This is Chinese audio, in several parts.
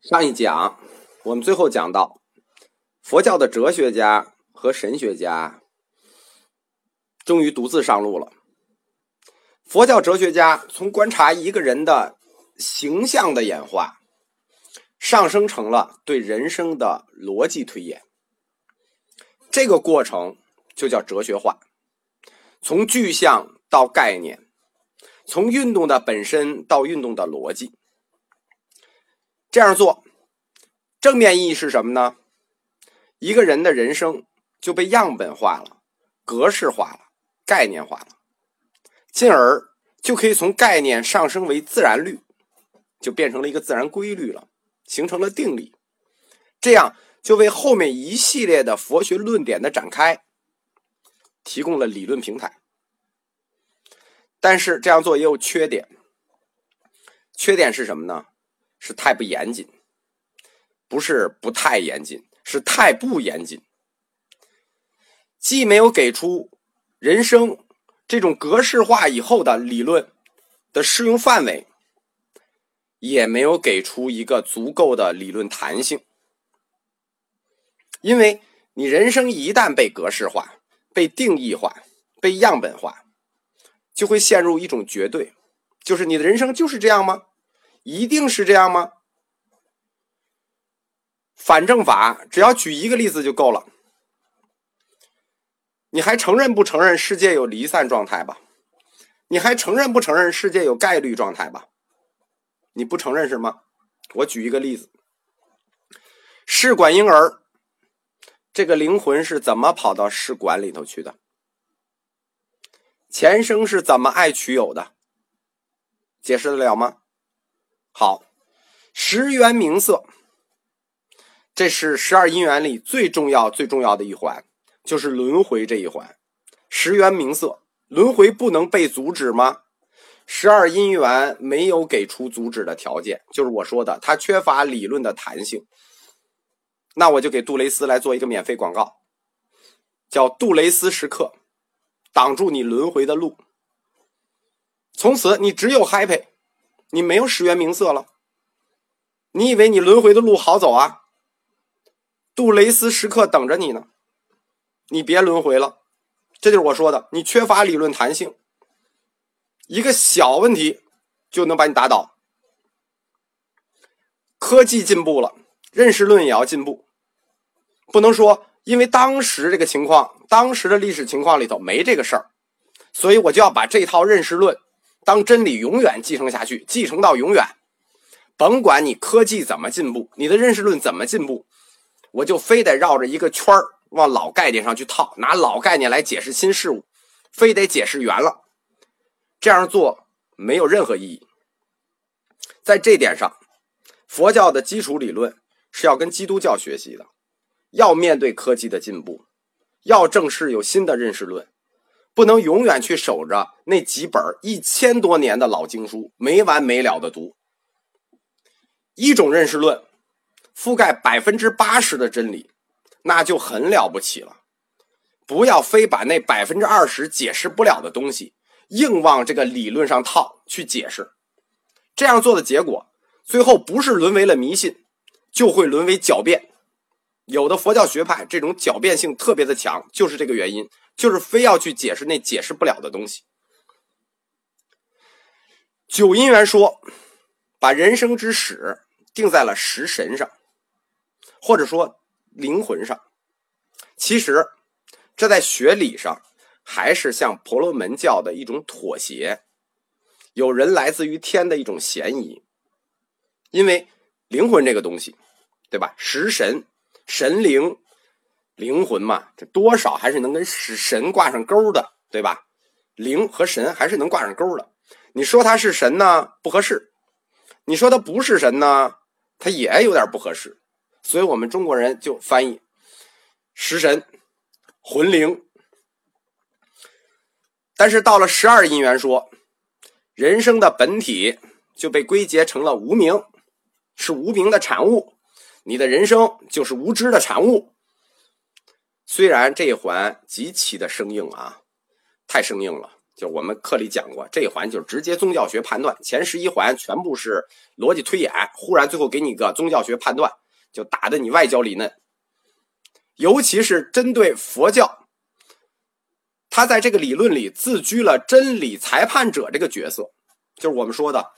上一讲我们最后讲到，佛教的哲学家和神学家终于独自上路了。佛教哲学家从观察一个人的形象的演化，上升成了对人生的逻辑推演。这个过程就叫哲学化，从具象到概念，从运动的本身到运动的逻辑。这样做，正面意义是什么呢？一个人的人生就被样本化了、格式化了、概念化了，进而就可以从概念上升为自然律，就变成了一个自然规律了，形成了定理。这样就为后面一系列的佛学论点的展开提供了理论平台。但是这样做也有缺点，缺点是什么呢？是太不严谨，不是不太严谨，是太不严谨。既没有给出人生这种格式化以后的理论的适用范围，也没有给出一个足够的理论弹性。因为你人生一旦被格式化、被定义化、被样本化，就会陷入一种绝对，就是你的人生就是这样吗？一定是这样吗？反证法只要举一个例子就够了。你还承认不承认世界有离散状态吧？你还承认不承认世界有概率状态吧？你不承认是吗？我举一个例子：试管婴儿，这个灵魂是怎么跑到试管里头去的？前生是怎么爱取有的？解释得了吗？好，十元名色，这是十二因缘里最重要、最重要的一环，就是轮回这一环。十元名色，轮回不能被阻止吗？十二因缘没有给出阻止的条件，就是我说的，它缺乏理论的弹性。那我就给杜蕾斯来做一个免费广告，叫杜蕾斯时刻，挡住你轮回的路。从此你只有 happy。你没有十元名色了，你以为你轮回的路好走啊？杜蕾斯时刻等着你呢，你别轮回了，这就是我说的，你缺乏理论弹性，一个小问题就能把你打倒。科技进步了，认识论也要进步，不能说因为当时这个情况，当时的历史情况里头没这个事儿，所以我就要把这套认识论。当真理永远继承下去，继承到永远，甭管你科技怎么进步，你的认识论怎么进步，我就非得绕着一个圈儿往老概念上去套，拿老概念来解释新事物，非得解释圆了。这样做没有任何意义。在这点上，佛教的基础理论是要跟基督教学习的，要面对科技的进步，要正视有新的认识论。不能永远去守着那几本一千多年的老经书，没完没了的读。一种认识论覆盖百分之八十的真理，那就很了不起了。不要非把那百分之二十解释不了的东西硬往这个理论上套去解释。这样做的结果，最后不是沦为了迷信，就会沦为狡辩。有的佛教学派这种狡辩性特别的强，就是这个原因。就是非要去解释那解释不了的东西。九因缘说，把人生之始定在了食神上，或者说灵魂上。其实，这在学理上还是向婆罗门教的一种妥协，有人来自于天的一种嫌疑。因为灵魂这个东西，对吧？食神、神灵。灵魂嘛，这多少还是能跟神挂上钩的，对吧？灵和神还是能挂上钩的。你说他是神呢，不合适；你说他不是神呢，他也有点不合适。所以我们中国人就翻译食神、魂灵。但是到了十二因缘说，人生的本体就被归结成了无名，是无名的产物，你的人生就是无知的产物。虽然这一环极其的生硬啊，太生硬了，就我们课里讲过，这一环就是直接宗教学判断，前十一环全部是逻辑推演，忽然最后给你个宗教学判断，就打的你外焦里嫩。尤其是针对佛教，他在这个理论里自居了真理裁判者这个角色，就是我们说的，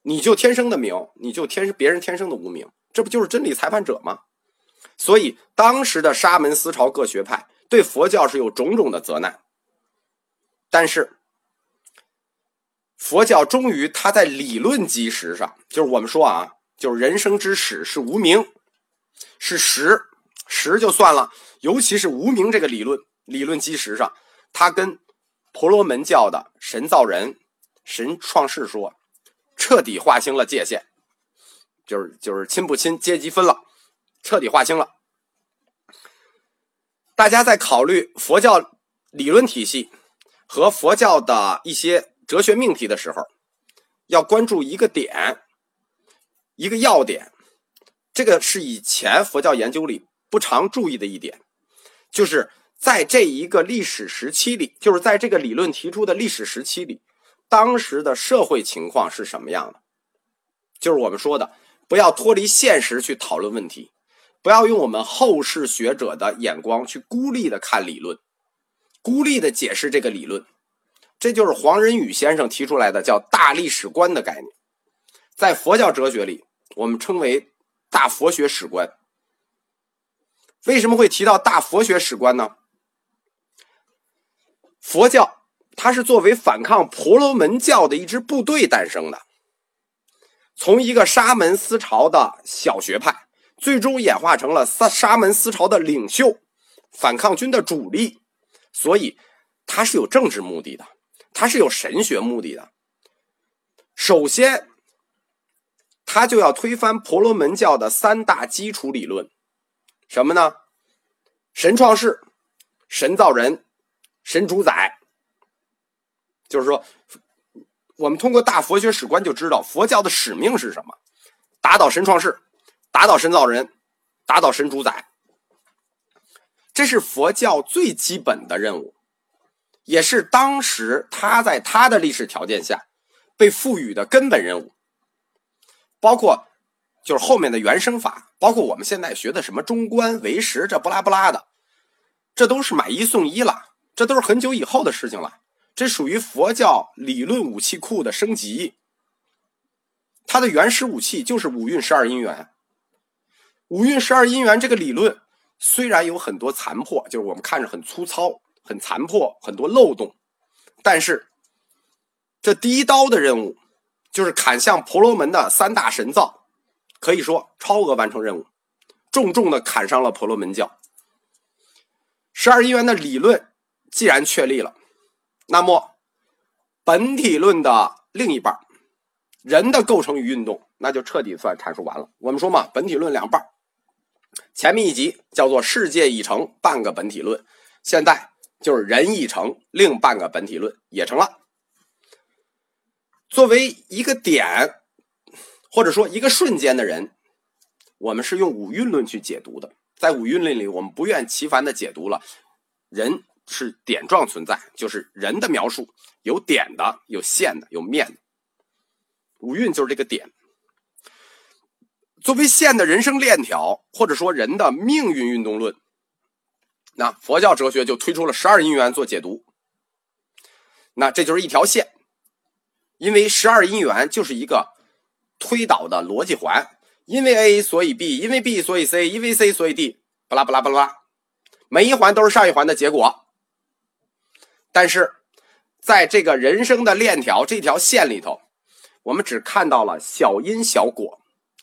你就天生的名，你就天别人天生的无名，这不就是真理裁判者吗？所以当时的沙门思潮各学派对佛教是有种种的责难，但是佛教终于他在理论基石上，就是我们说啊，就是人生之始是无名，是实。实就算了，尤其是无名这个理论理论基石上，他跟婆罗门教的神造人、神创世说，彻底划清了界限，就是就是亲不亲阶级分了，彻底划清了。大家在考虑佛教理论体系和佛教的一些哲学命题的时候，要关注一个点，一个要点，这个是以前佛教研究里。不常注意的一点，就是在这一个历史时期里，就是在这个理论提出的历史时期里，当时的社会情况是什么样的？就是我们说的，不要脱离现实去讨论问题，不要用我们后世学者的眼光去孤立的看理论，孤立的解释这个理论。这就是黄仁宇先生提出来的叫大历史观的概念，在佛教哲学里，我们称为大佛学史观。为什么会提到大佛学史观呢？佛教它是作为反抗婆罗门教的一支部队诞生的，从一个沙门思潮的小学派，最终演化成了沙沙门思潮的领袖，反抗军的主力，所以他是有政治目的的，他是有神学目的的。首先，他就要推翻婆罗门教的三大基础理论。什么呢？神创世、神造人、神主宰，就是说，我们通过大佛学史观就知道佛教的使命是什么：打倒神创世，打倒神造人，打倒神主宰。这是佛教最基本的任务，也是当时他在他的历史条件下被赋予的根本任务，包括。就是后面的原生法，包括我们现在学的什么中观唯识，这不拉不拉的，这都是买一送一了，这都是很久以后的事情了。这属于佛教理论武器库的升级。它的原始武器就是五蕴十二因缘。五蕴十二因缘这个理论虽然有很多残破，就是我们看着很粗糙、很残破、很多漏洞，但是这第一刀的任务就是砍向婆罗门的三大神造。可以说超额完成任务，重重的砍伤了婆罗门教。十二因缘的理论既然确立了，那么本体论的另一半，人的构成与运动，那就彻底算阐述完了。我们说嘛，本体论两半，前面一集叫做世界已成半个本体论，现在就是人已成另半个本体论也成了。作为一个点。或者说，一个瞬间的人，我们是用五蕴论去解读的。在五蕴论里，我们不厌其烦的解读了人是点状存在，就是人的描述有点的、有线的、有面的。五蕴就是这个点。作为线的人生链条，或者说人的命运运动论，那佛教哲学就推出了十二因缘做解读。那这就是一条线，因为十二因缘就是一个。推导的逻辑环，因为 A 所以 B，因为 B 所以 C，因为 C 所以 D，巴拉巴拉巴拉，每一环都是上一环的结果。但是，在这个人生的链条这条线里头，我们只看到了小因小果。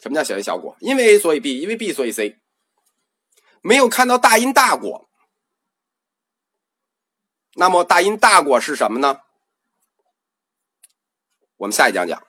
什么叫小因小果？因为 A 所以 B，因为 B 所以 C，没有看到大因大果。那么大因大果是什么呢？我们下一讲讲。